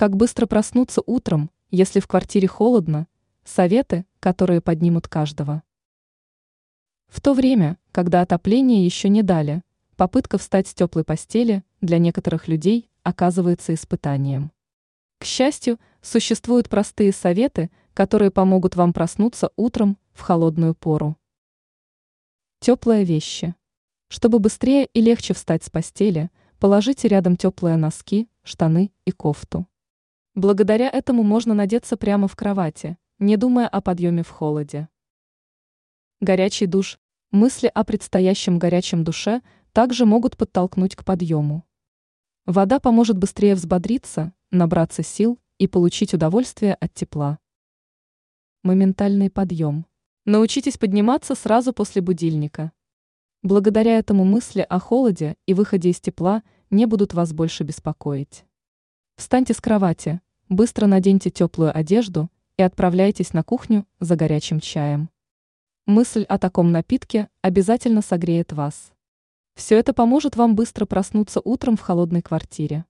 Как быстро проснуться утром, если в квартире холодно? Советы, которые поднимут каждого. В то время, когда отопление еще не дали, попытка встать с теплой постели для некоторых людей оказывается испытанием. К счастью, существуют простые советы, которые помогут вам проснуться утром в холодную пору. Теплые вещи. Чтобы быстрее и легче встать с постели, положите рядом теплые носки, штаны и кофту. Благодаря этому можно надеться прямо в кровати, не думая о подъеме в холоде. Горячий душ. Мысли о предстоящем горячем душе также могут подтолкнуть к подъему. Вода поможет быстрее взбодриться, набраться сил и получить удовольствие от тепла. Моментальный подъем. Научитесь подниматься сразу после будильника. Благодаря этому мысли о холоде и выходе из тепла не будут вас больше беспокоить. Встаньте с кровати, быстро наденьте теплую одежду и отправляйтесь на кухню за горячим чаем. Мысль о таком напитке обязательно согреет вас. Все это поможет вам быстро проснуться утром в холодной квартире.